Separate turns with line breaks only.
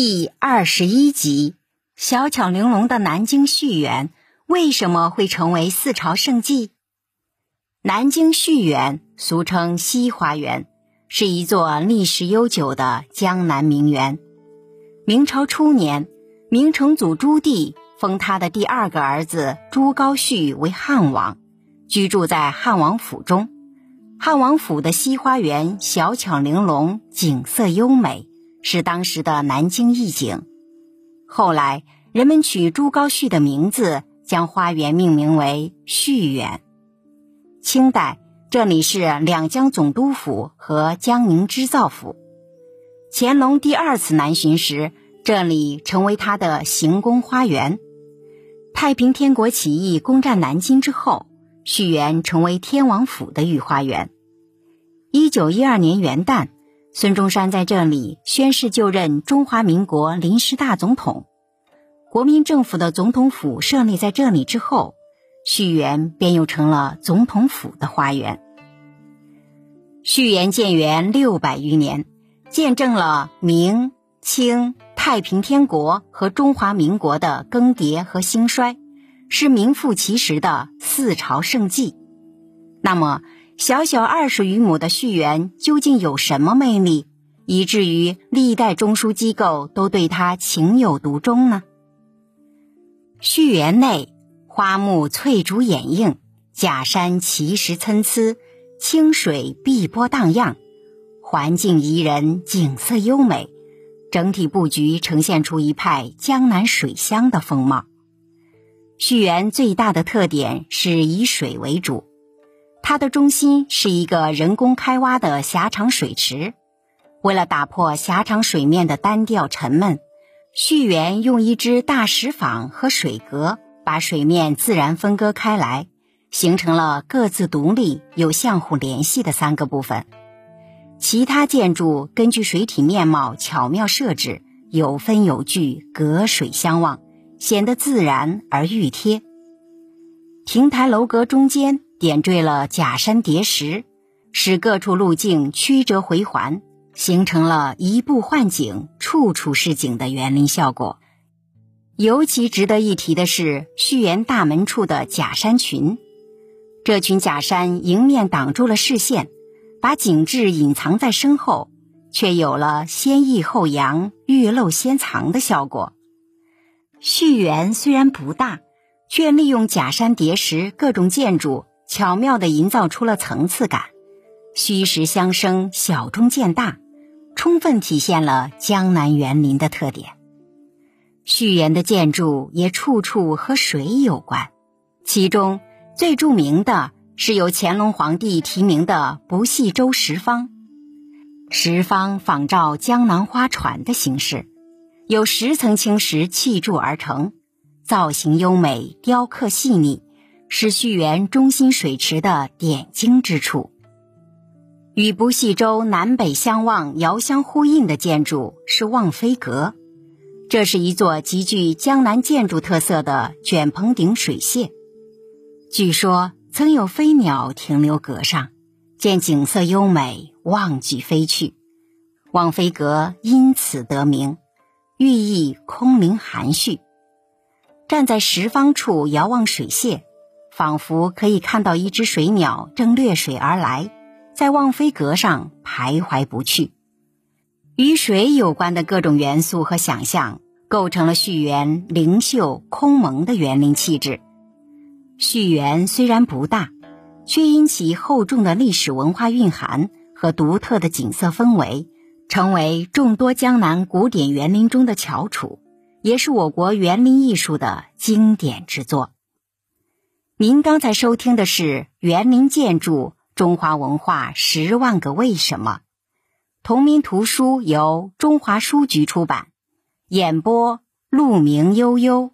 第二十一集：小巧玲珑的南京续园为什么会成为四朝圣迹？南京续园俗称西花园，是一座历史悠久的江南名园。明朝初年，明成祖朱棣封他的第二个儿子朱高煦为汉王，居住在汉王府中。汉王府的西花园小巧玲珑，景色优美。是当时的南京一景。后来，人们取朱高煦的名字，将花园命名为煦园。清代，这里是两江总督府和江宁织造府。乾隆第二次南巡时，这里成为他的行宫花园。太平天国起义攻占南京之后，煦园成为天王府的御花园。一九一二年元旦。孙中山在这里宣誓就任中华民国临时大总统，国民政府的总统府设立在这里之后，续园便又成了总统府的花园。续园建园六百余年，见证了明、清、太平天国和中华民国的更迭和兴衰，是名副其实的四朝盛迹。那么，小小二十余亩的续园究竟有什么魅力，以至于历代中枢机构都对它情有独钟呢？续园内花木翠竹掩映，假山奇石参差，清水碧波荡漾，环境宜人，景色优美，整体布局呈现出一派江南水乡的风貌。续园最大的特点是以水为主。它的中心是一个人工开挖的狭长水池，为了打破狭长水面的单调沉闷，续园用一只大石舫和水阁把水面自然分割开来，形成了各自独立又相互联系的三个部分。其他建筑根据水体面貌巧妙设置，有分有据，隔水相望，显得自然而熨贴。亭台楼阁中间。点缀了假山叠石，使各处路径曲折回环，形成了一步换景、处处是景的园林效果。尤其值得一提的是，续园大门处的假山群，这群假山迎面挡住了视线，把景致隐藏在身后，却有了先抑后扬、欲露先藏的效果。续园虽然不大，却利用假山叠石各种建筑。巧妙地营造出了层次感，虚实相生，小中见大，充分体现了江南园林的特点。续园的建筑也处处和水有关，其中最著名的是由乾隆皇帝题名的不系舟石方。石方仿照江南花船的形式，有十层青石砌筑而成，造型优美，雕刻细腻。是续园中心水池的点睛之处。与不系洲南北相望、遥相呼应的建筑是望飞阁，这是一座极具江南建筑特色的卷棚顶水榭。据说曾有飞鸟停留阁上，见景色优美，望举飞去。望飞阁因此得名，寓意空灵含蓄。站在石方处遥望水榭。仿佛可以看到一只水鸟正掠水而来，在望飞阁上徘徊不去。与水有关的各种元素和想象，构成了续园灵秀空蒙的园林气质。续园虽然不大，却因其厚重的历史文化蕴含和独特的景色氛围，成为众多江南古典园林中的翘楚，也是我国园林艺术的经典之作。您刚才收听的是《园林建筑中华文化十万个为什么》，同名图书由中华书局出版，演播陆明悠悠。